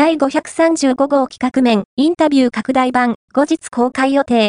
第535号企画面、インタビュー拡大版、後日公開予定。